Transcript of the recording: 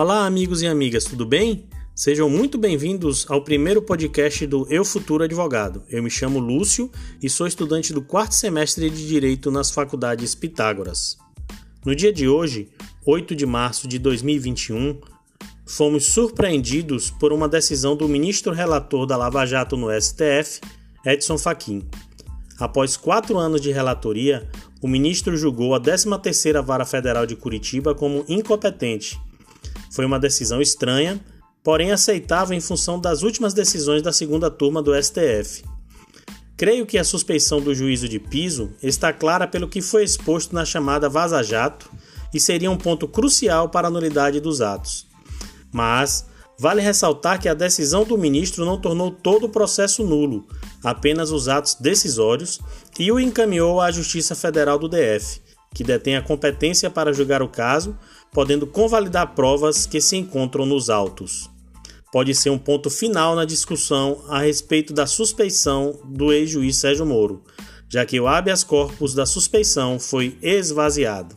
Olá, amigos e amigas, tudo bem? Sejam muito bem-vindos ao primeiro podcast do Eu Futuro Advogado. Eu me chamo Lúcio e sou estudante do quarto semestre de Direito nas faculdades Pitágoras. No dia de hoje, 8 de março de 2021, fomos surpreendidos por uma decisão do ministro relator da Lava Jato no STF, Edson Fachin. Após quatro anos de relatoria, o ministro julgou a 13ª Vara Federal de Curitiba como incompetente. Foi uma decisão estranha, porém aceitável em função das últimas decisões da segunda turma do STF. Creio que a suspeição do juízo de piso está clara pelo que foi exposto na chamada Vaza Jato e seria um ponto crucial para a nulidade dos atos. Mas vale ressaltar que a decisão do ministro não tornou todo o processo nulo, apenas os atos decisórios, e o encaminhou à Justiça Federal do DF, que detém a competência para julgar o caso, podendo convalidar provas que se encontram nos autos. Pode ser um ponto final na discussão a respeito da suspeição do ex-juiz Sérgio Moro, já que o habeas corpus da suspeição foi esvaziado.